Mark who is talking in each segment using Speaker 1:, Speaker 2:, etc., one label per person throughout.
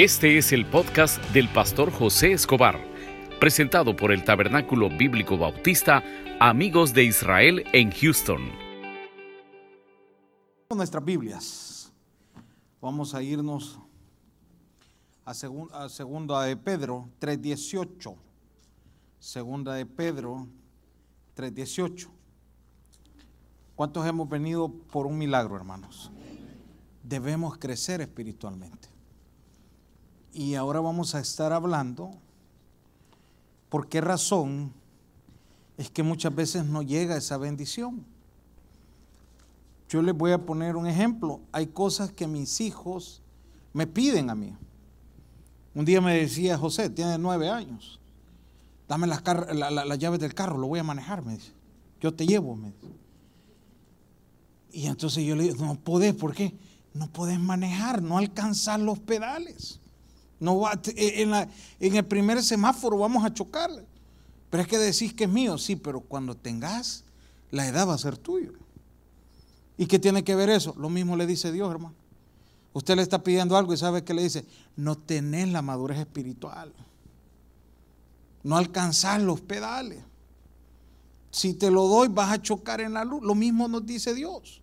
Speaker 1: Este es el podcast del pastor José Escobar, presentado por el Tabernáculo Bíblico Bautista Amigos de Israel en Houston.
Speaker 2: Nuestras Biblias. Vamos a irnos a, a segunda de Pedro 3.18. Segunda de Pedro 3.18. ¿Cuántos hemos venido por un milagro, hermanos? Debemos crecer espiritualmente. Y ahora vamos a estar hablando por qué razón es que muchas veces no llega esa bendición. Yo les voy a poner un ejemplo. Hay cosas que mis hijos me piden a mí. Un día me decía José, tiene nueve años, dame las, llaves del carro, lo voy a manejar, me dice. Yo te llevo, me dice. Y entonces yo le digo, no podés, ¿por qué? No podés manejar, no alcanzar los pedales. No va, eh, en, en el primer semáforo vamos a chocar. Pero es que decís que es mío, sí, pero cuando tengas, la edad va a ser tuyo. ¿Y qué tiene que ver eso? Lo mismo le dice Dios, hermano. Usted le está pidiendo algo y sabe que le dice, no tenés la madurez espiritual. No alcanzás los pedales. Si te lo doy, vas a chocar en la luz. Lo mismo nos dice Dios.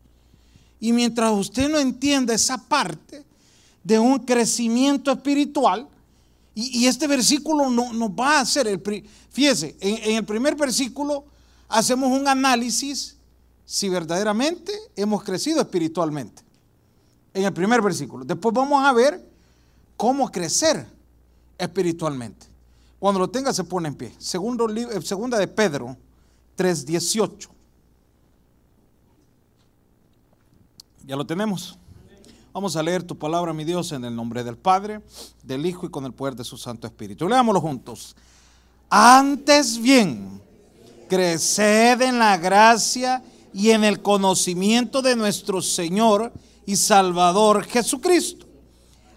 Speaker 2: Y mientras usted no entienda esa parte, de un crecimiento espiritual. Y, este versículo no, nos va a hacer, el, fíjese, en, el primer versículo hacemos un análisis si verdaderamente hemos crecido espiritualmente. En el primer versículo. Después vamos a ver cómo crecer espiritualmente. Cuando lo tenga se pone en pie. Segundo, eh, segunda de Pedro 3.18. Ya lo tenemos. Vamos a leer tu palabra, mi Dios, en el nombre del Padre, del Hijo y con el poder de su Santo Espíritu. Leámoslo juntos. Antes bien, creced en la gracia y en el conocimiento de nuestro Señor y Salvador Jesucristo.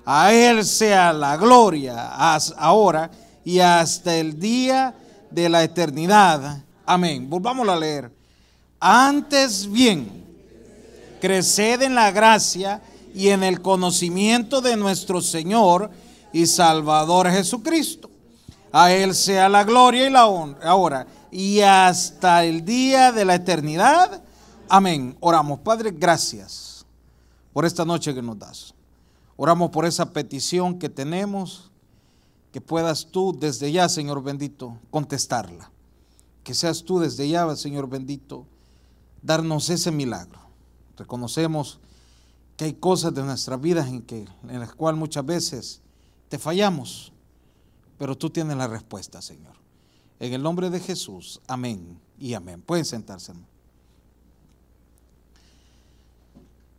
Speaker 2: A Él sea la gloria ahora y hasta el día de la eternidad. Amén. Volvámoslo a leer. Antes bien, creced en la gracia y en el conocimiento de nuestro Señor y Salvador Jesucristo. A Él sea la gloria y la honra ahora y hasta el día de la eternidad. Amén. Oramos, Padre, gracias por esta noche que nos das. Oramos por esa petición que tenemos, que puedas tú desde ya, Señor bendito, contestarla. Que seas tú desde ya, Señor bendito, darnos ese milagro. Reconocemos que hay cosas de nuestras vidas en, que, en las cuales muchas veces te fallamos, pero tú tienes la respuesta, Señor. En el nombre de Jesús, amén y amén. Pueden sentarse.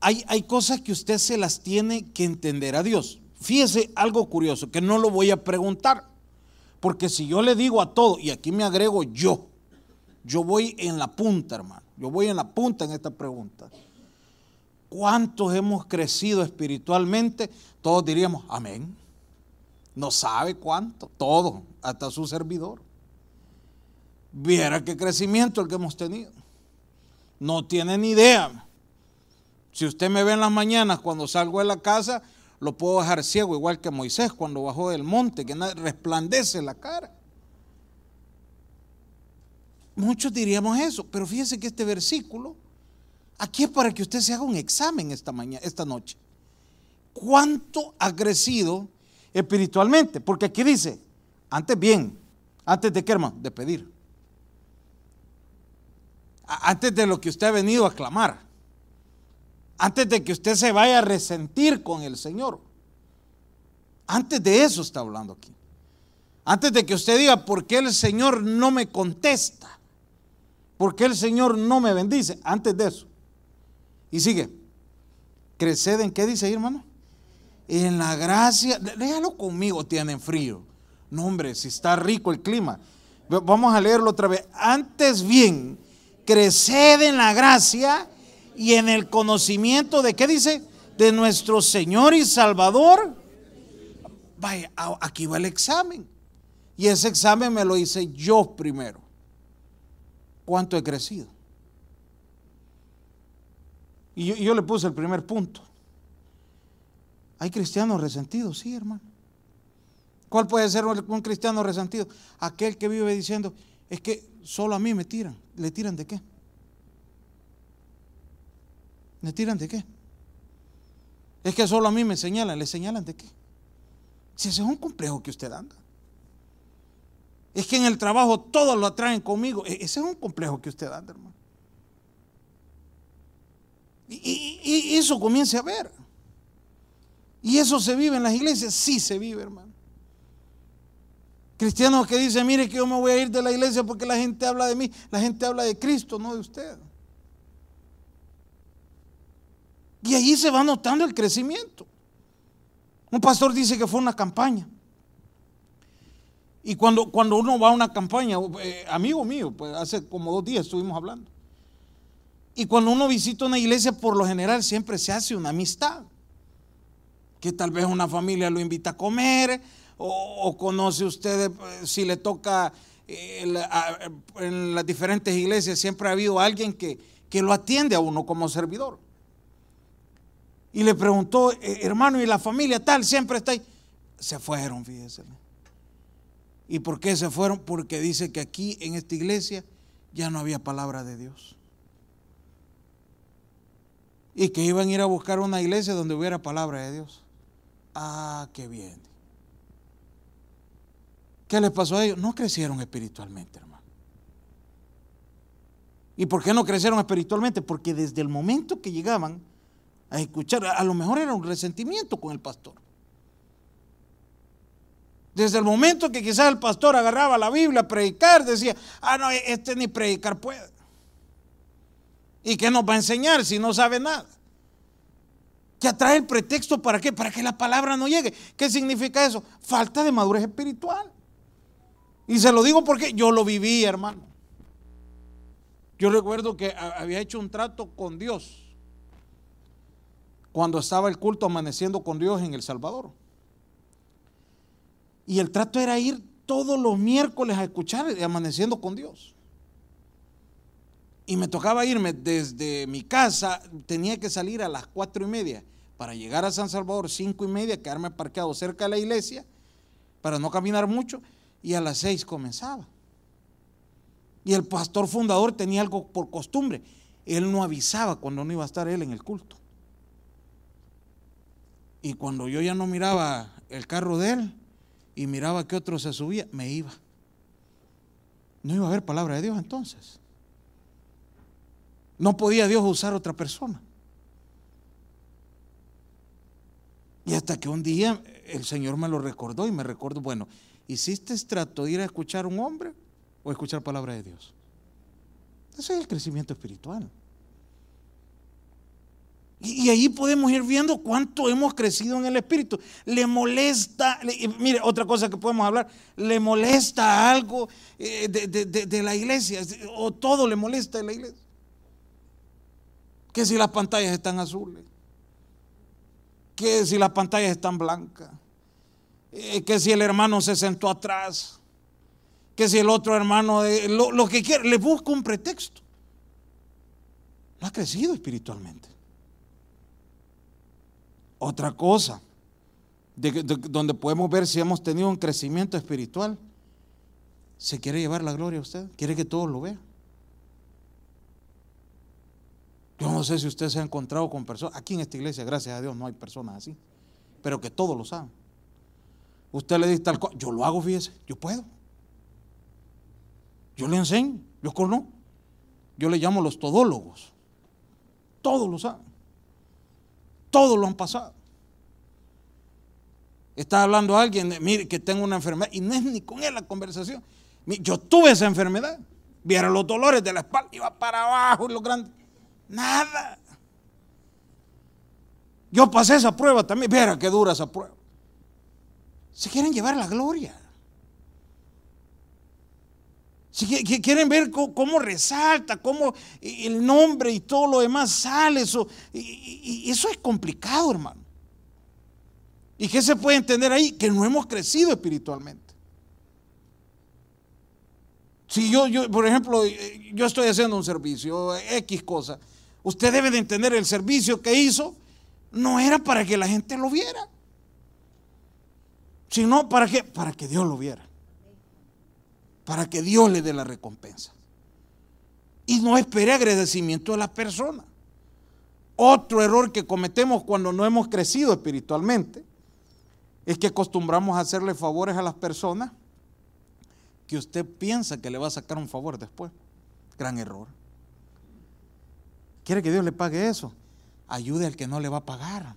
Speaker 2: Hay, hay cosas que usted se las tiene que entender a Dios. Fíjese algo curioso, que no lo voy a preguntar, porque si yo le digo a todo, y aquí me agrego yo, yo voy en la punta, hermano, yo voy en la punta en esta pregunta. ¿Cuántos hemos crecido espiritualmente? Todos diríamos, amén. No sabe cuánto, todo, hasta su servidor. Viera qué crecimiento el que hemos tenido. No tiene ni idea. Si usted me ve en las mañanas cuando salgo de la casa, lo puedo dejar ciego, igual que Moisés cuando bajó del monte, que resplandece la cara. Muchos diríamos eso, pero fíjese que este versículo Aquí es para que usted se haga un examen esta mañana, esta noche. ¿Cuánto ha crecido espiritualmente? Porque aquí dice, antes bien, antes de qué hermano, de pedir. Antes de lo que usted ha venido a clamar. Antes de que usted se vaya a resentir con el Señor. Antes de eso está hablando aquí. Antes de que usted diga, ¿por qué el Señor no me contesta? ¿Por qué el Señor no me bendice? Antes de eso. Y sigue. Creced en qué dice ahí, hermano? En la gracia. Léalo conmigo, tienen frío. No, hombre, si está rico el clima. Vamos a leerlo otra vez. Antes bien, creced en la gracia y en el conocimiento de qué dice? De nuestro Señor y Salvador. Vaya, aquí va el examen. Y ese examen me lo hice yo primero. ¿Cuánto he crecido? Y yo, le puse el primer punto. ¿Hay cristianos resentidos? Sí, hermano. ¿Cuál puede ser un cristiano resentido? Aquel que vive diciendo, es que solo a mí me tiran. ¿Le tiran de qué? ¿Me tiran de qué? Es que solo a mí me señalan. ¿Le señalan de qué? Si ese es un complejo que usted anda. Es que en el trabajo todos lo atraen conmigo. E-, ese es un complejo que usted anda, hermano. Y, eso comience a ver. Y eso se vive en las iglesias. Sí se vive, hermano. Cristianos que dicen, mire que yo me voy a ir de la iglesia porque la gente habla de mí. La gente habla de Cristo, no de usted. Y ahí se va notando el crecimiento. Un pastor dice que fue una campaña. Y cuando, cuando uno va a una campaña, eh, amigo mío, pues hace como dos días estuvimos hablando. Y cuando uno visita una iglesia, por lo general siempre se hace una amistad. Que tal vez una familia lo invita a comer, o, conoce usted eh, si le toca eh, en las diferentes iglesias, siempre ha habido alguien que, que lo atiende a uno como servidor. Y le preguntó, eh, hermano, ¿y la familia tal siempre está ahí? Se fueron, fíjese. ¿Y por qué se fueron? Porque dice que aquí en esta iglesia ya no había palabra de Dios. Y que iban a ir a buscar una iglesia donde hubiera palabra de Dios. Ah, qué bien. ¿Qué les pasó a ellos? No crecieron espiritualmente, hermano. ¿Y por qué no crecieron espiritualmente? Porque desde el momento que llegaban a escuchar, a lo mejor era un resentimiento con el pastor. Desde el momento que quizás el pastor agarraba la Biblia a predicar, decía, ah, no, este ni predicar puede. ¿Y qué nos va a enseñar si no sabe nada? Que atrae el pretexto para qué? Para que la palabra no llegue. ¿Qué significa eso? Falta de madurez espiritual. Y se lo digo porque yo lo viví, hermano. Yo recuerdo que había hecho un trato con Dios cuando estaba el culto amaneciendo con Dios en El Salvador. Y el trato era ir todos los miércoles a escuchar amaneciendo con Dios. Y me tocaba irme desde mi casa, tenía que salir a las cuatro y media para llegar a San Salvador, cinco y media, quedarme parqueado cerca de la iglesia para no caminar mucho y a las seis comenzaba. Y el pastor fundador tenía algo por costumbre. Él no avisaba cuando no iba a estar él en el culto. Y cuando yo ya no miraba el carro de él y miraba que otro se subía, me iba. No iba a haber palabra de Dios entonces. No podía Dios usar otra persona. Y hasta que un día el Señor me lo recordó y me recordó, bueno, ¿Hiciste trato de ir a escuchar a un hombre o escuchar palabra de Dios? Ese es el crecimiento espiritual. Y, ahí podemos ir viendo cuánto hemos crecido en el espíritu. Le molesta, mire, otra cosa que podemos hablar, le molesta algo eh, de, la iglesia, o todo le molesta de la iglesia. Que si las pantallas están azules, que si las pantallas están blancas, eh, que si el hermano se sentó atrás, que si el otro hermano, lo, que quiere, le busca un pretexto. No ha crecido espiritualmente. Otra cosa, donde podemos ver si hemos tenido un crecimiento espiritual, ¿se quiere llevar la gloria a usted? ¿Quiere que todos lo vean? Yo no sé si usted se ha encontrado con personas, aquí en esta iglesia, gracias a Dios, no hay personas así, pero que todos lo saben. Usted le dice tal cosa, yo lo hago, fíjese, yo puedo. Yo le enseño, yo conozco. Yo le llamo los todólogos. Todos lo saben. Todos lo han pasado. Está hablando alguien, mire, que tengo una enfermedad, y no es ni con él la conversación. Yo tuve esa enfermedad. Vieron los dolores de la espalda, iba para abajo y lo grande. Nada. Yo pasé esa prueba también. Viera qué dura esa prueba. Se quieren llevar la gloria. Si quieren ver cómo resalta, cómo el nombre y todo lo demás sale, eso, y eso es complicado, hermano. ¿Y qué se puede entender ahí? Que no hemos crecido espiritualmente. Si yo, yo, por ejemplo, yo estoy haciendo un servicio, X cosa, usted debe de entender el servicio que hizo, no era para que la gente lo viera. Sino, ¿para qué? Para que Dios lo viera. Para que Dios le dé la recompensa. Y no espere agradecimiento de la persona. Otro error que cometemos cuando no hemos crecido espiritualmente es que acostumbramos a hacerle favores a las personas que usted piensa que le va a sacar un favor después. Gran error. ¿Quiere que Dios le pague eso? Ayude al que no le va a pagar.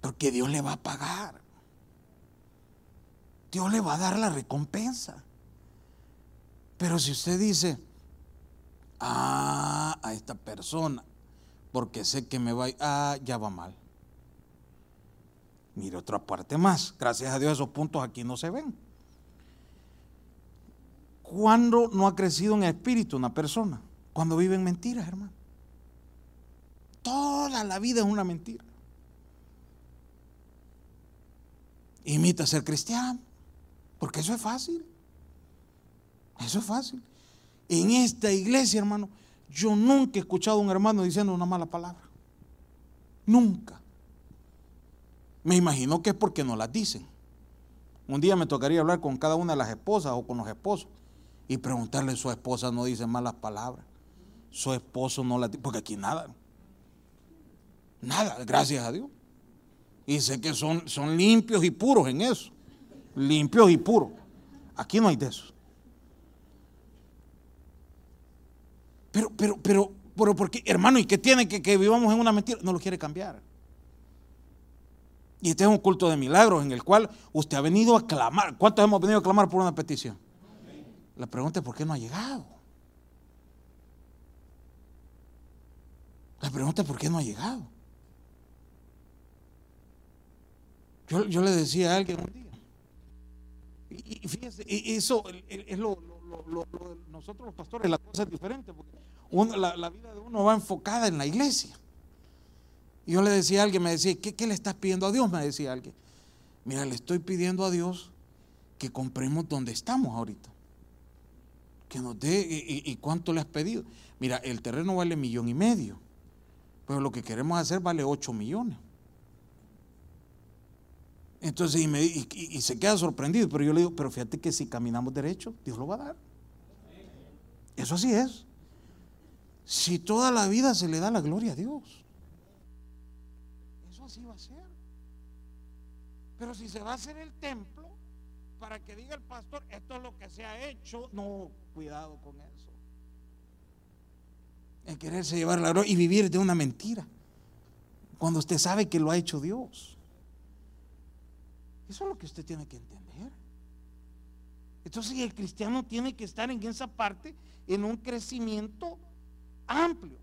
Speaker 2: Porque Dios le va a pagar. Dios le va a dar la recompensa. Pero si usted dice, ah, a esta persona porque sé que me va, ah, ya va mal. Mire otra parte más. Gracias a Dios esos puntos aquí no se ven. ¿Cuándo no ha crecido en espíritu una persona? Cuando vive en mentiras, hermano. Toda la vida es una mentira. Imita ser cristiano, porque eso es fácil. Eso es fácil. En esta iglesia, hermano, yo nunca he escuchado a un hermano diciendo una mala palabra. Nunca. Me imagino que es porque no las dicen. Un día me tocaría hablar con cada una de las esposas o con los esposos y preguntarle, su esposa no dice malas palabras. Su esposo no las dice, porque aquí nada. Nada, gracias a Dios. Y sé que son, son limpios y puros en eso. Limpios y puros. Aquí no hay de eso. Pero, pero, pero, pero, ¿por qué, hermano? ¿Y qué tiene que, que vivamos en una mentira? No lo quiere cambiar. Y este es un culto de milagros en el cual usted ha venido a clamar. ¿Cuántos hemos venido a clamar por una petición? La pregunta es por qué no ha llegado. La pregunta es por qué no ha llegado. Yo, le decía a alguien un día, y, fíjese, eso es lo, nosotros los pastores, la cosa es diferente, porque la, vida de uno va enfocada en la iglesia. Y yo le decía a alguien, me decía, ¿qué, ¿qué, le estás pidiendo a Dios? Me decía alguien. Mira, le estoy pidiendo a Dios que compremos donde estamos ahorita. Que nos dé, y, cuánto le has pedido? Mira, el terreno vale millón y medio, pero lo que queremos hacer vale ocho millones. Entonces, y, se queda sorprendido, pero yo le digo, pero fíjate que si caminamos derecho, Dios lo va a dar. Eso así es. Si toda la vida se le da la gloria a Dios. Eso así va a ser. Pero si se va a hacer el templo, para que diga el pastor, esto es lo que se ha hecho, no, cuidado con eso. En quererse llevar la gloria y vivir de una mentira. Cuando usted sabe que lo ha hecho Dios. Eso es lo que usted tiene que entender. Entonces el cristiano tiene que estar en esa parte, en un crecimiento amplio.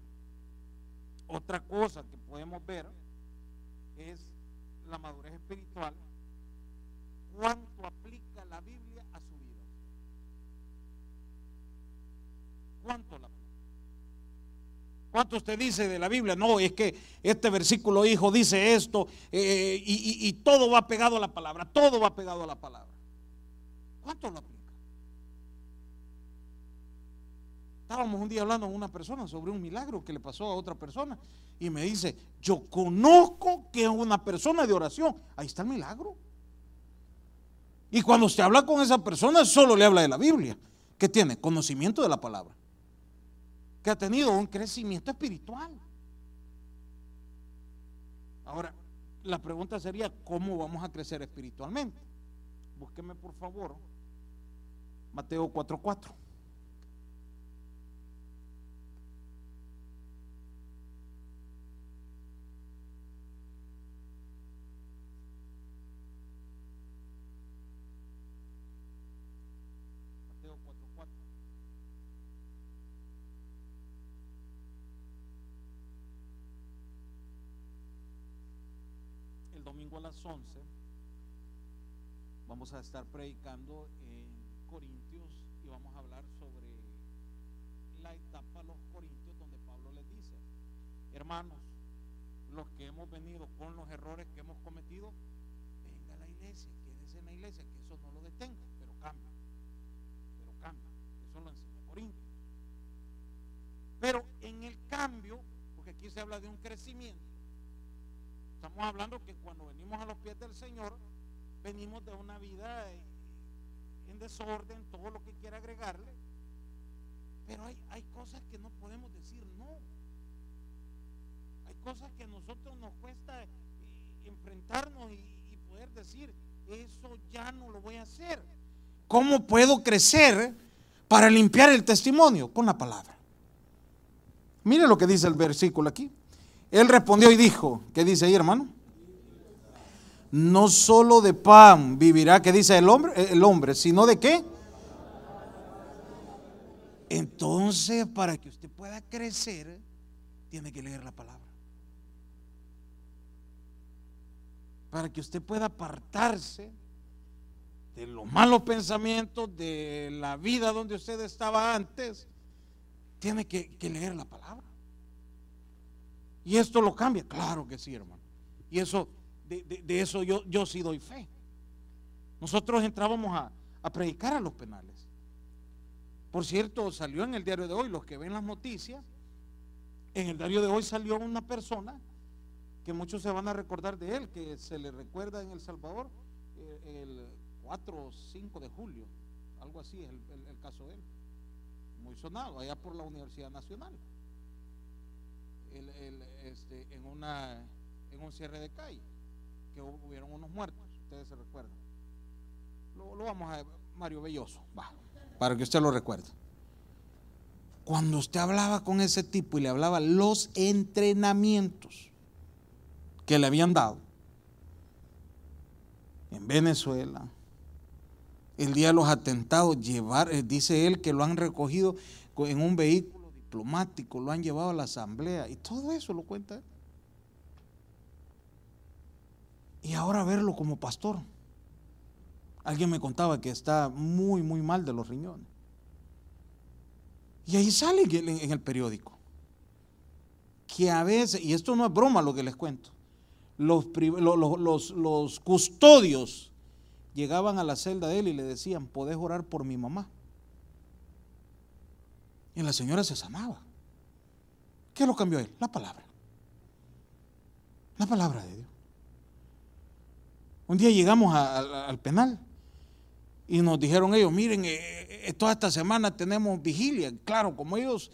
Speaker 2: Otra cosa que podemos ver es la madurez espiritual. ¿Cuánto aplica la Biblia a su vida? ¿Cuánto la aplica? ¿Cuánto usted dice de la Biblia? No, es que este versículo hijo dice esto eh, y, todo va pegado a la palabra, todo va pegado a la palabra. ¿Cuánto lo aplica? Estábamos un día hablando con una persona sobre un milagro que le pasó a otra persona y me dice, yo conozco que es una persona de oración. Ahí está el milagro. Y cuando usted habla con esa persona, solo le habla de la Biblia. ¿Qué tiene? Conocimiento de la palabra que ha tenido un crecimiento espiritual. Ahora, la pregunta sería, ¿cómo vamos a crecer espiritualmente? Búsqueme por favor Mateo 4:4. domingo a las 11 vamos a estar predicando en Corintios y vamos a hablar sobre la etapa los Corintios donde Pablo les dice, hermanos, los que hemos venido con los errores que hemos cometido, venga a la iglesia, quédese en la iglesia, que eso no lo detenga, pero cambia, pero cambia, eso lo enseña Corintios. Pero en el cambio, porque aquí se habla de un crecimiento, Estamos hablando que cuando venimos a los pies del Señor, venimos de una vida en desorden, todo lo que quiera agregarle. Pero hay, hay cosas que no podemos decir no. Hay cosas que a nosotros nos cuesta eh, enfrentarnos y, y poder decir, eso ya no lo voy a hacer. ¿Cómo puedo crecer para limpiar el testimonio? Con la palabra. Mire lo que dice el versículo aquí. Él respondió y dijo, ¿qué dice ahí hermano? No solo de pan vivirá, ¿qué dice el hombre? El hombre, sino de qué? Entonces, para que usted pueda crecer, tiene que leer la palabra. Para que usted pueda apartarse de los malos pensamientos, de la vida donde usted estaba antes, tiene que, leer la palabra. Y esto lo cambia, claro que sí, hermano. Y eso, de, eso yo, yo sí doy fe. Nosotros entrábamos a, a predicar a los penales. Por cierto, salió en el diario de hoy, los que ven las noticias, en el diario de hoy salió una persona que muchos se van a recordar de él, que se le recuerda en El Salvador eh, el 4 o 5 de julio, algo así es el, caso de él, muy sonado, allá por la Universidad Nacional, este, en, una, en un cierre de calle, que hubieron unos muertos, ustedes se recuerdan. Lo, vamos a Mario Belloso, para que usted lo recuerde. Cuando usted hablaba con ese tipo y le hablaba los entrenamientos que le habían dado en Venezuela, el día de los atentados, llevar, eh, dice él que lo han recogido en un vehículo lo han llevado a la asamblea y todo eso lo cuenta. Y ahora verlo como pastor. Alguien me contaba que está muy, muy mal de los riñones. Y ahí sale en el periódico que a veces, y esto no es broma lo que les cuento, los, los, los custodios llegaban a la celda de él y le decían, podés orar por mi mamá. Y la señora se sanaba. ¿Qué lo cambió él? La palabra. La palabra de Dios. Un día llegamos al penal y nos dijeron ellos, miren, eh, eh, toda esta semana tenemos vigilia. Claro, como ellos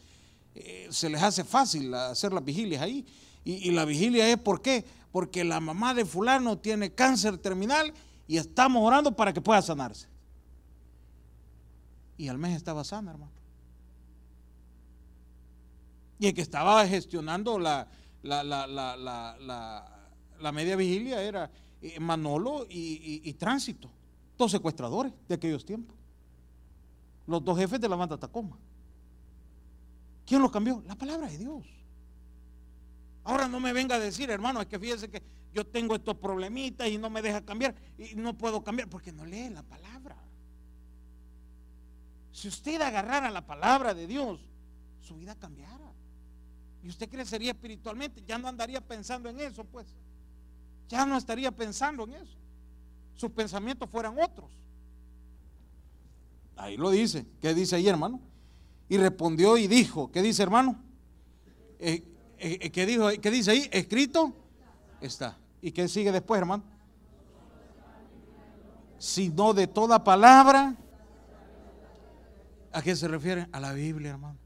Speaker 2: eh, se les hace fácil hacer las vigilias ahí. Y, y la vigilia es ¿por qué? Porque la mamá de fulano tiene cáncer terminal y estamos orando para que pueda sanarse. Y al mes estaba sana, hermano. Y el que estaba gestionando la, la, la, media vigilia era eh, Manolo y, Tránsito, dos secuestradores de aquellos tiempos. Los dos jefes de la banda Tacoma. ¿Quién los cambió? La palabra de Dios. Ahora no me venga a decir, hermano, es que fíjese que yo tengo estos problemitas y no me deja cambiar y no puedo cambiar porque no lee la palabra. Si usted agarrara la palabra de Dios, su vida cambiara. Y usted crecería espiritualmente, ya no andaría pensando en eso, pues. Ya no estaría pensando en eso. Sus pensamientos fueran otros. Ahí lo dice. ¿Qué dice ahí, hermano? Y respondió y dijo, ¿qué dice, hermano? Eh, eh, eh, ¿qué, dijo, ¿Qué dice ahí? Escrito está. ¿Y qué sigue después, hermano? Sino de toda palabra. ¿A qué se refiere? A la Biblia, hermano.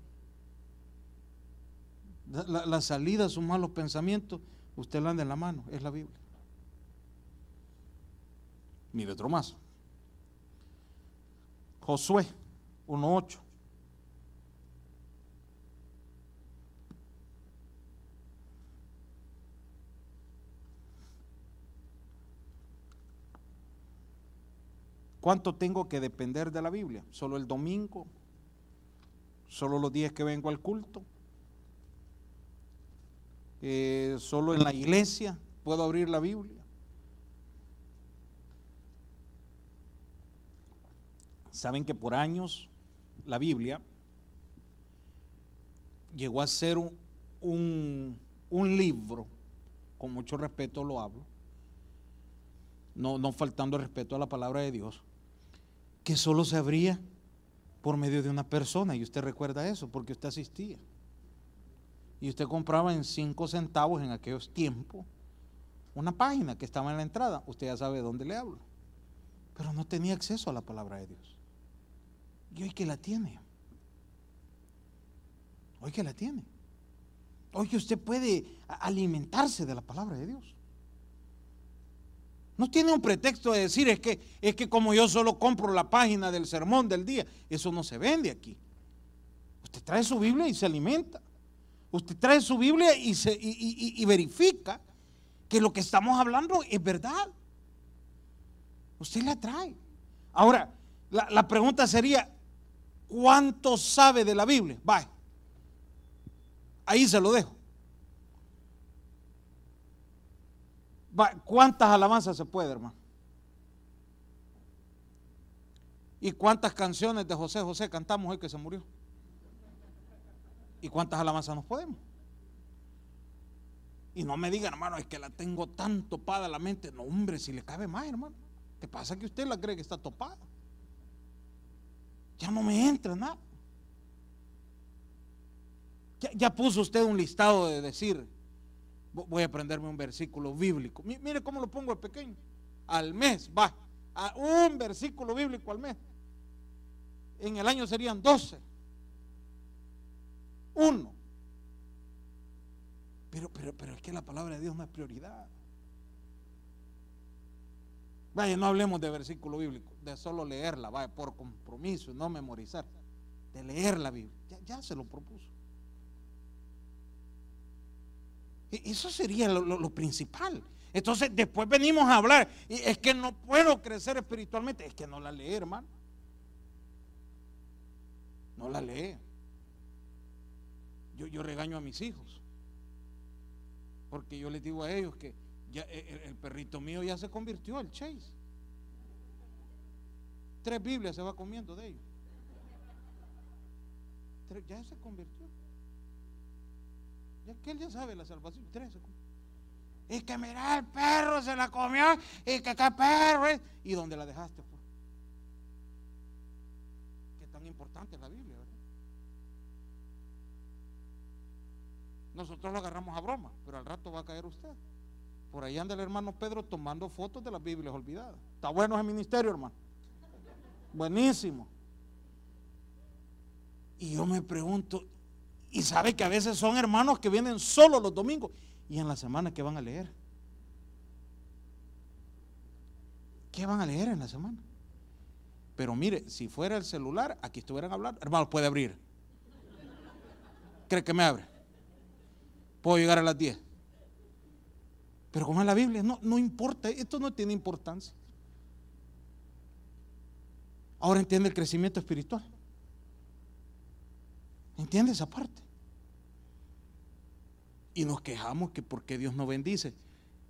Speaker 2: La, salida a sus malos pensamientos, usted la anda en la mano, es la Biblia. Mire otro más. Josué 1.8. ¿Cuánto tengo que depender de la Biblia? ¿Solo el domingo? ¿Solo los días que vengo al culto? Eh, ¿Solo en la iglesia puedo abrir la Biblia? Saben que por años la Biblia llegó a ser un, un libro, con mucho respeto lo hablo, no, no faltando respeto a la palabra de Dios, que solo se abría por medio de una persona. Y usted recuerda eso porque usted asistía. Y usted compraba en cinco centavos en aquellos tiempos una página que estaba en la entrada. Usted ya sabe de dónde le hablo. pero no tenía acceso a la palabra de Dios. Y hoy que la tiene. Hoy que la tiene. Hoy que usted puede alimentarse de la palabra de Dios. No tiene un pretexto de decir es que es que como yo solo compro la página del sermón del día, eso no se vende aquí. Usted trae su Biblia y se alimenta. Usted trae su Biblia y, verifica que lo que estamos hablando es verdad. Usted la trae. Ahora, la, pregunta sería, ¿cuánto sabe de la Biblia? Vaya. Ahí se lo dejo. ¿Cuántas alabanzas se puede, hermano? ¿Y cuántas canciones de José José cantamos hoy que se murió? ¿Y cuántas alabanzas nos podemos? Y no me digan, hermano, es que la tengo tan topada la mente. No, hombre, si le cabe más, hermano. ¿Qué pasa que usted la cree que está topada? Ya no me entra nada. Ya, puso usted un listado de decir, voy a aprenderme un versículo bíblico. Mire cómo lo pongo de pequeño. Al mes, va. A un versículo bíblico al mes. En el año serían 12. Uno. Pero, pero, pero es que la palabra de Dios no es prioridad. Vaya, no hablemos de versículo bíblico, de solo leerla, vaya, por compromiso, no memorizar, de leer la Biblia. Ya, se lo propuso. E, eso sería lo, principal. Entonces, después venimos a hablar, y es que no puedo crecer espiritualmente, es que no la lee, hermano. No la lee. Yo, regaño a mis hijos, porque yo les digo a ellos que eh, el, perrito mío ya se convirtió el Chase. Tres Biblias se va comiendo de ellos. ya se convirtió. Ya que él ya sabe la salvación. Tres Y que mira, el perro se la comió. Y que qué perro es. ¿Y dónde la dejaste? Pues? Qué tan importante es la Biblia, ¿verdad? Nosotros lo agarramos a broma, pero al rato va a caer usted. Por ahí anda el hermano Pedro tomando fotos de las Biblias olvidadas. Está bueno ese ministerio, hermano. Buenísimo. Y yo me pregunto, y sabe que a veces son hermanos que vienen solo los domingos y en la semana que van a leer. ¿Qué van a leer en la semana? Pero mire, si fuera el celular, aquí estuvieran hablando, hermano, puede abrir. ¿Cree que me abre? Puedo llegar a las 10. Pero como es la Biblia, no, no importa, esto no tiene importancia. Ahora entiende el crecimiento espiritual. ¿Entiende esa parte? Y nos quejamos que porque Dios no bendice.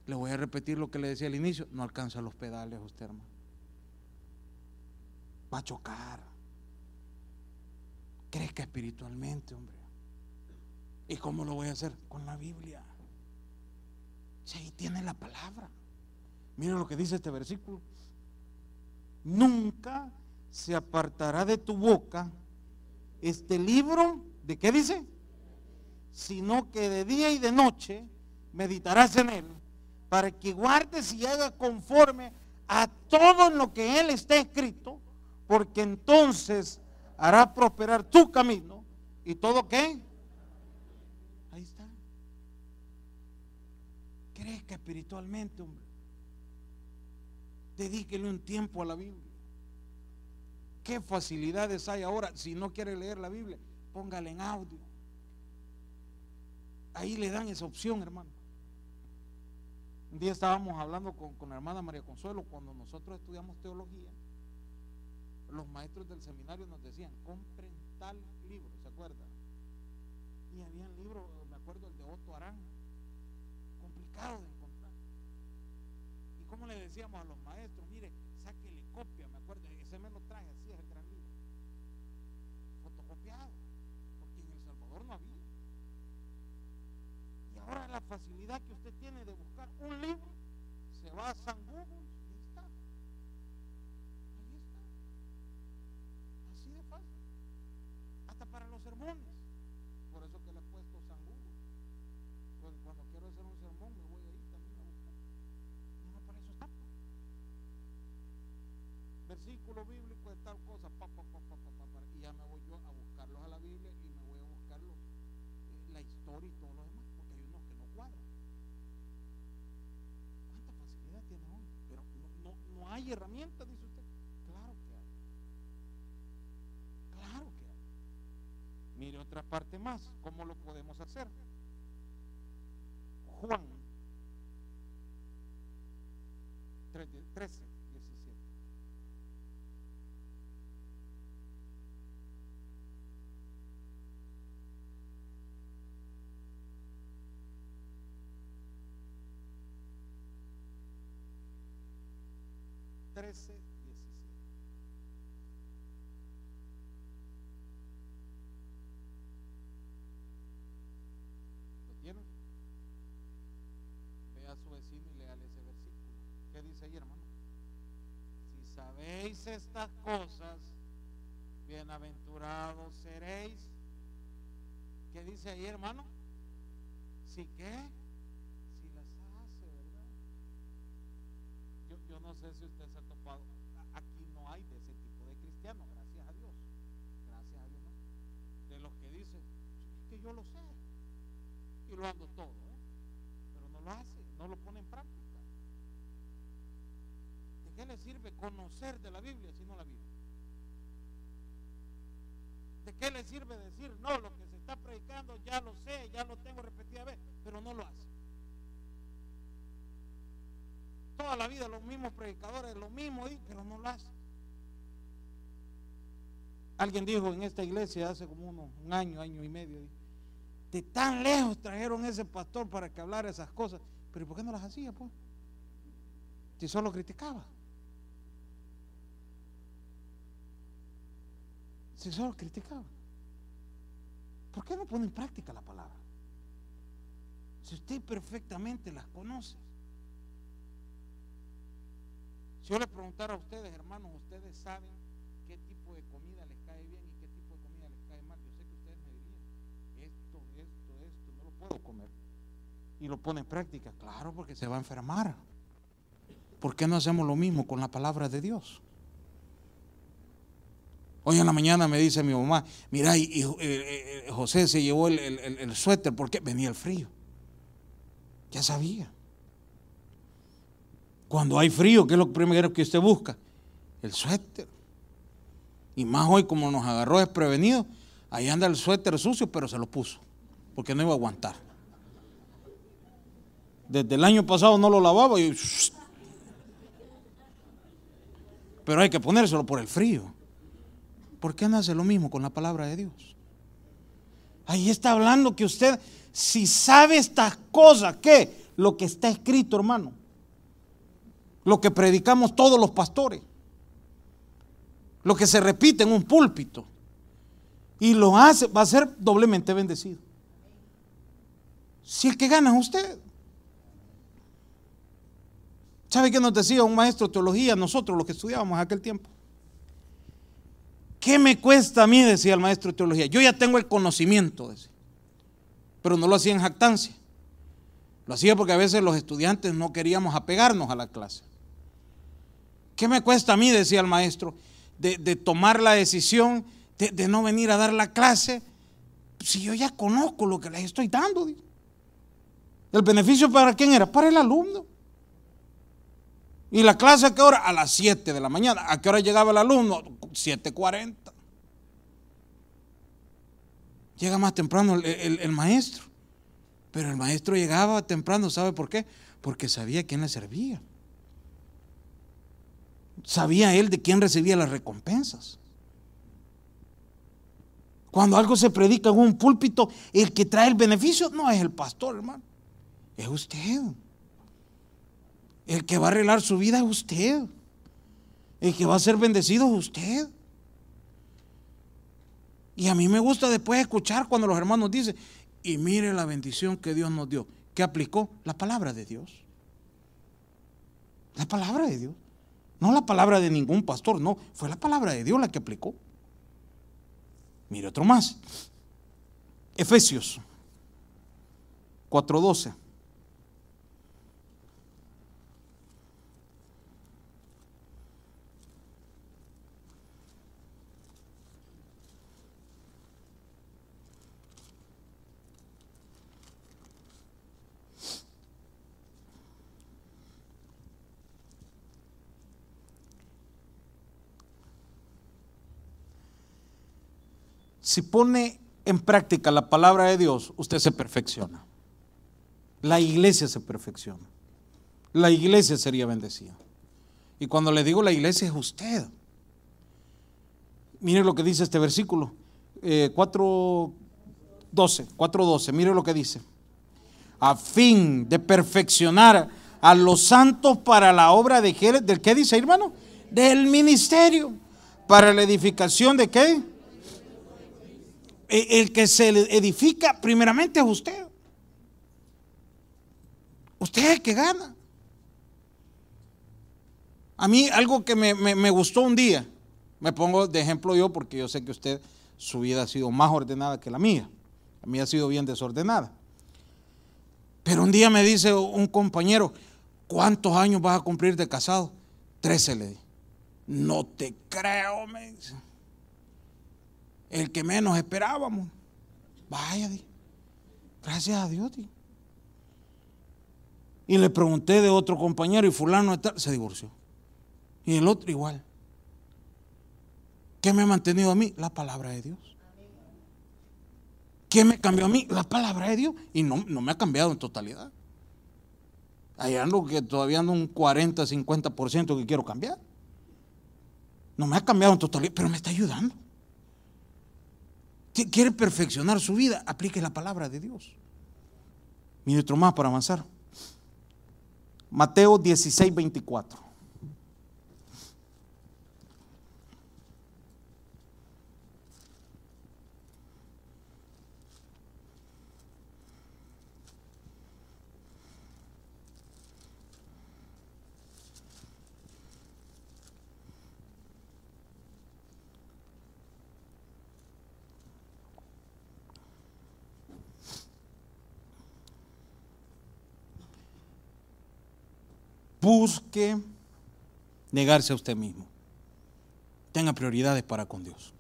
Speaker 2: Le voy a repetir lo que le decía al inicio, no alcanza los pedales usted, hermano. Va a chocar. Crezca espiritualmente, hombre. ¿Y cómo lo voy a hacer? Con la Biblia. Si ahí tiene la palabra. Mira lo que dice este versículo. Nunca se apartará de tu boca este libro, ¿de qué dice? Sino que de día y de noche meditarás en él, para que guardes y hagas conforme a todo lo que él está escrito, porque entonces hará prosperar tu camino y todo qué? Crezca espiritualmente, hombre. Dedíquele un tiempo a la Biblia. ¿Qué facilidades hay ahora? Si no quiere leer la Biblia, póngale en audio. Ahí le dan esa opción, hermano. Un día estábamos hablando con, con la hermana María Consuelo cuando nosotros estudiamos teología. Los maestros del seminario nos decían, compren tal libro, ¿se acuerdan? Y había un libro, me acuerdo el de Otto De encontrar. ¿Y como le decíamos a los maestros? Mire, sáquele copia, me acuerdo, ese me lo traje, así es el gran libro. Fotocopiado, porque en El Salvador no había. Y ahora la facilidad que usted tiene de buscar un libro, se va a San Google y ahí está. Ahí está. Así de fácil. Hasta para los sermones. Por eso que le he puesto San Google. Pues cuando quiero hacer un sermón me voy ahí también a buscar. No, para eso está. Bíblico de tal cosa, pa, pa, pa, y ya me voy yo a buscarlos a la Biblia y me voy a buscar eh, la historia y todo lo demás, porque hay unos que no cuadran. ¿Cuánta facilidad tiene uno? Pero no, no, no hay herramientas, dice usted. Claro que hay. Claro que hay. Mire otra parte más, ¿cómo lo podemos hacer? Juan 13, 17. Trece, diecisiete. ¿Lo tienen? Ve a su vecino y léale ese versículo. ¿Qué dice ahí, hermano? Si sabéis estas cosas, bienaventurados seréis. ¿Qué dice ahí, hermano? ¿Si qué? Si las hace, ¿verdad? Yo, yo no sé si usted se ha topado. Aquí no hay de ese tipo de cristianos, gracias a Dios. Gracias a Dios. De los que dicen, es que yo lo sé. Y lo ando todo, ¿eh? Pero no lo hace, no lo pone en práctica. ¿De qué le sirve conocer de la Biblia si no la vive? ¿De qué le sirve decir, no, lo que se está predicando ya lo sé, ya lo tengo repetida vez, pero no lo hace? Toda la vida los mismos predicadores, lo mismo, pero no lo. Alguien dijo en esta iglesia hace como uno- un año, año y medio, di, de tan lejos trajeron ese pastor para que hablara esas cosas, pero ¿y ¿por qué no las hacía, pues? Si solo criticaba. Si solo criticaba. ¿Por qué no pone en práctica la palabra? Si usted perfectamente las conoce. Si yo les preguntara a ustedes, hermanos, ustedes saben qué tipo de comida les cae bien y qué tipo de comida les cae mal. Yo sé que ustedes me dirían, esto, esto, esto, no lo puedo comer. Y lo pone en práctica, claro, porque se va a enfermar. ¿Por qué no hacemos lo mismo con la palabra de Dios? Hoy en la mañana me dice mi mamá, mira, y, eh, eh, José se llevó el suéter porque venía el frío. Ya sabía. Cuando hay frío, ¿qué es lo primero que usted busca? El suéter. Y más hoy como nos agarró desprevenido, ahí anda el suéter sucio, pero se lo puso, porque no iba a aguantar. Desde el año pasado no lo lavaba y... Pero hay que ponérselo por el frío. ¿Por qué no hace lo mismo con la palabra de Dios? Ahí está hablando que usted, si sabe estas cosas, ¿qué? Lo que está escrito, hermano. Lo que predicamos todos los pastores. Lo que se repite en un púlpito. Y lo hace, va a ser doblemente bendecido. Si el que gana es usted. ¿Sabe qué nos decía un maestro de teología, nosotros los que estudiábamos aquel tiempo? ¿Qué me cuesta a mí? Decía el maestro de teología. Yo ya tengo el conocimiento, decía. pero no lo hacía en jactancia. Lo hacía porque a veces los estudiantes no queríamos apegarnos a la clase. ¿Qué me cuesta a mí? Decía el maestro, de, tomar la decisión de, no venir a dar la clase si yo ya conozco lo que les estoy dando. ¿El beneficio para quién era? Para el alumno. ¿Y la clase a qué hora? A las 7 de la mañana. ¿A qué hora llegaba el alumno? 7.40. Llega más temprano el, el- el maestro. Pero el maestro llegaba temprano, ¿sabe por qué? Porque sabía quién le servía. Sabía él de quién recibía las recompensas. Cuando algo se predica en un púlpito, el que trae el beneficio no es el pastor, hermano. Es usted. El que va a arreglar su vida es usted. El que va a ser bendecido es usted. Y a mí me gusta después escuchar cuando los hermanos dicen, y mire la bendición que Dios nos dio. ¿Qué aplicó? La palabra de Dios. La palabra de Dios. No la palabra de ningún pastor, no. Fue la palabra de Dios la que aplicó. Mire otro más. Efesios 4:12. Si pone en práctica la palabra de Dios, usted se perfecciona. La iglesia se perfecciona. La iglesia sería bendecida. Y cuando le digo la iglesia es usted. Mire lo que dice este versículo. 4.12. 4.12. Mire lo que dice. A fin de perfeccionar a los santos para la obra de del qué dice hermano del ministerio para la edificación de qué el que se edifica primeramente es usted usted es el que gana a mí algo que me, me gustó un día me pongo de ejemplo yo porque yo sé que usted su vida ha sido más ordenada que la mía a mí ha sido bien desordenada pero un día me dice un compañero, ¿cuántos años vas a cumplir de casado? Trece le di. No te creo, me dice. El que menos esperábamos. Vaya, gracias a Dios. Di. Y le pregunté de otro compañero y fulano se divorció. Y el otro igual. ¿Qué me ha mantenido a mí? La palabra de Dios. ¿Qué me cambió a mí? La palabra de Dios. Y no, no me ha cambiado en totalidad. Hay algo que todavía ando un 40, 50% que quiero cambiar. No me ha cambiado en totalidad, pero me está ayudando. Quiere perfeccionar su vida, aplique la palabra de Dios. Mire otro más para avanzar. Mateo 16, 24. Busque negarse a usted mismo. Tenga prioridades para con Dios.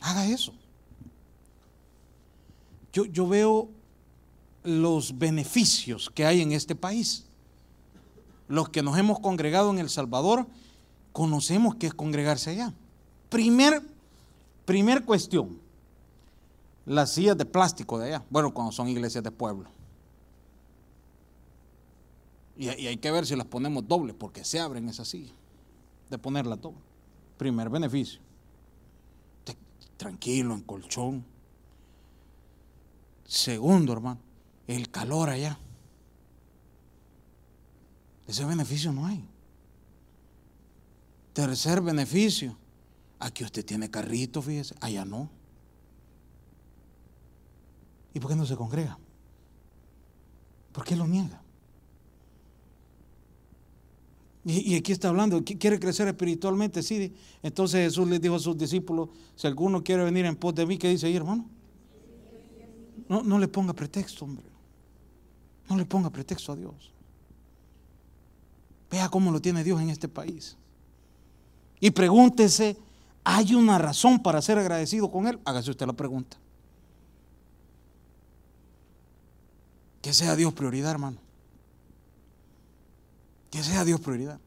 Speaker 2: Haga eso. Yo, yo veo los beneficios que hay en este país. Los que nos hemos congregado en El Salvador, conocemos que es congregarse allá. Primer, primer cuestión, las sillas de plástico de allá. Bueno, cuando son iglesias de pueblo. Y, hay que ver si las ponemos dobles, porque se abren esas sillas, de ponerla doble. Primer beneficio. Tranquilo, en colchón. Segundo, hermano, el calor allá. Ese beneficio no hay. Tercer beneficio, aquí usted tiene carrito, fíjese, allá no. ¿Y por qué no se congrega? ¿Por qué lo niega? Y, aquí está hablando, quiere crecer espiritualmente, sí. Entonces Jesús les dijo a sus discípulos, si alguno quiere venir en pos de mí, ¿qué dice ahí, hermano? No, no le ponga pretexto, hombre. No le ponga pretexto a Dios. Vea cómo lo tiene Dios en este país. Y pregúntese, ¿hay una razón para ser agradecido con Él? Hágase usted la pregunta. Que sea Dios prioridad, hermano. Que sea Dios prioridad.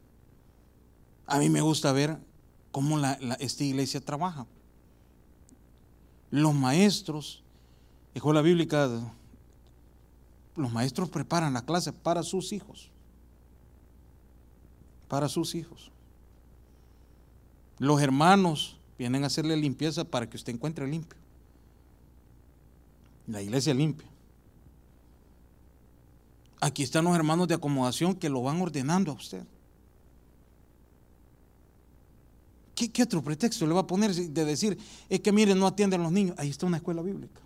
Speaker 2: A mí me gusta ver cómo esta iglesia trabaja. Los maestros, escuela bíblica, los maestros preparan la clase para sus hijos. Para sus hijos. Los hermanos vienen a hacerle limpieza para que usted encuentre limpio. La iglesia limpia. Aquí están los hermanos de acomodación que lo van ordenando a usted. ¿Qué, otro pretexto le va a poner de decir, es que miren, no atienden a los niños? Ahí está una escuela bíblica.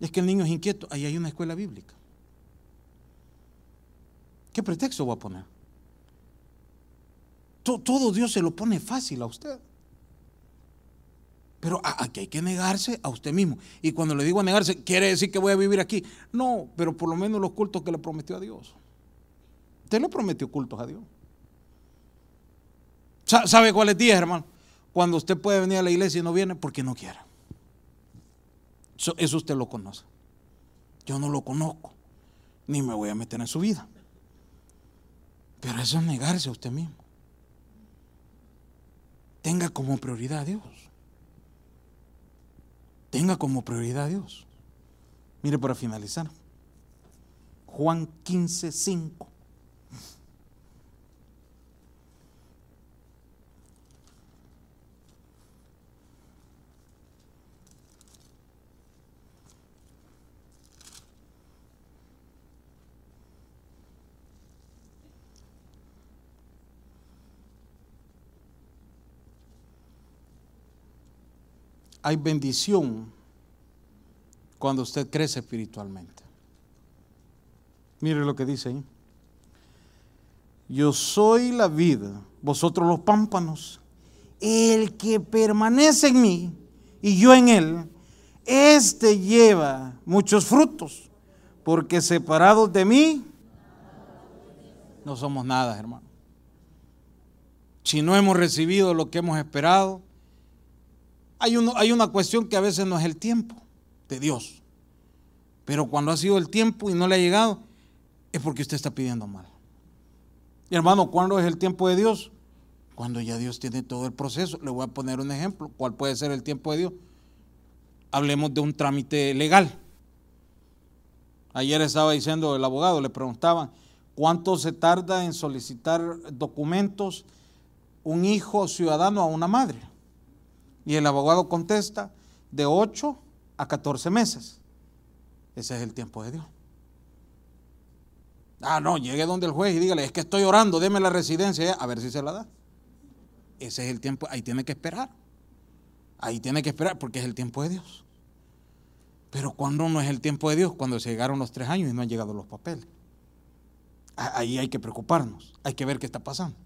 Speaker 2: Es que el niño es inquieto, ahí hay una escuela bíblica. ¿Qué pretexto va a poner? todo Dios se lo pone fácil a usted. Pero aquí hay que negarse a usted mismo. Y cuando le digo negarse, ¿quiere decir que voy a vivir aquí? No, pero por lo menos los cultos que le prometió a Dios. Usted le prometió cultos a Dios. ¿Sabe cuáles días, hermano? Cuando usted puede venir a la iglesia y no viene porque no quiere. eso usted lo conoce. Yo no lo conozco, ni me voy a meter en su vida. Pero eso es negarse a usted mismo. Tenga como prioridad a Dios. Tenga como prioridad a Dios. Mire para finalizar. Juan 15, 5. Hay bendición cuando usted crece espiritualmente. Mire lo que dice ahí. Yo soy la vida, vosotros los pámpanos. El que permanece en mí y yo en él, este lleva muchos frutos, porque separados de mí no somos nada, hermano. Si no hemos recibido lo que hemos esperado, hay, hay una cuestión que a veces no es el tiempo de Dios. Pero cuando ha sido el tiempo y no le ha llegado, es porque usted está pidiendo mal. Y hermano, ¿cuándo es el tiempo de Dios? Cuando ya Dios tiene todo el proceso. Le voy a poner un ejemplo. ¿Cuál puede ser el tiempo de Dios? Hablemos de un trámite legal. Ayer estaba diciendo el abogado, le preguntaban, ¿cuánto se tarda en solicitar documentos un hijo ciudadano a una madre? Y el abogado contesta de 8 a 14 meses. Ese es el tiempo de Dios. Ah, no, llegue donde el juez y dígale, es que estoy orando, deme la residencia, a ver si se la da. Ese es el tiempo, ahí tiene que esperar. Ahí tiene que esperar porque es el tiempo de Dios. Pero cuando no es el tiempo de Dios, cuando se llegaron los tres años y no han llegado los papeles. Ahí hay que preocuparnos, hay que ver qué está pasando.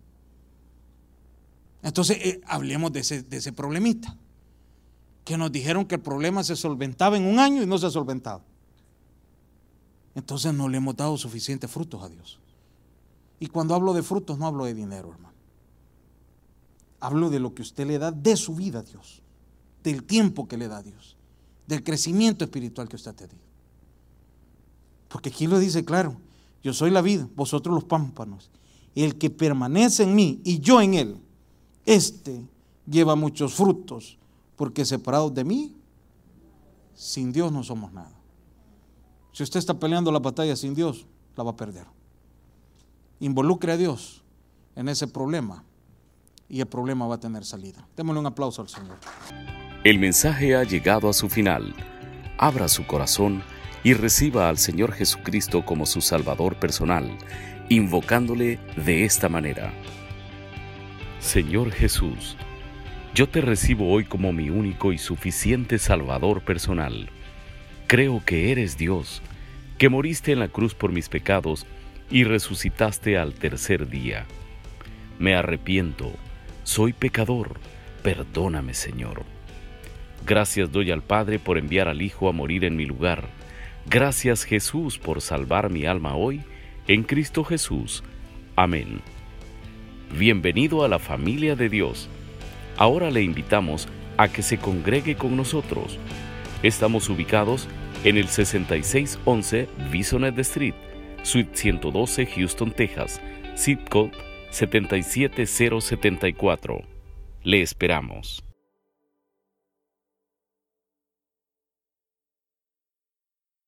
Speaker 2: Entonces, eh, hablemos de ese, de ese problemita. Que nos dijeron que el problema se solventaba en un año y no se ha solventado. Entonces no le hemos dado suficientes frutos a Dios. Y cuando hablo de frutos no hablo de dinero, hermano. Hablo de lo que usted le da de su vida a Dios, del tiempo que le da a Dios, del crecimiento espiritual que usted ha tenido. Porque aquí lo dice claro, yo soy la vida, vosotros los pámpanos. El que permanece en mí y yo en él, este lleva muchos frutos, porque separados de mí, sin Dios no somos nada. Si usted está peleando la batalla sin Dios, la va a perder. Involucre a Dios en ese problema y el problema va a tener salida. Démosle un aplauso al Señor.
Speaker 1: El mensaje ha llegado a su final. Abra su corazón y reciba al Señor Jesucristo como su Salvador personal, invocándole de esta manera. Señor Jesús, yo te recibo hoy como mi único y suficiente Salvador personal. Creo que eres Dios, que moriste en la cruz por mis pecados y resucitaste al tercer día. Me arrepiento, soy pecador, perdóname Señor. Gracias doy al Padre por enviar al Hijo a morir en mi lugar. Gracias Jesús por salvar mi alma hoy, en Cristo Jesús. Amén. Bienvenido a la familia de Dios. Ahora le invitamos a que se congregue con nosotros. Estamos ubicados en el 6611 Bisonet Street, Suite 112, Houston, Texas, zip code 77074. Le esperamos.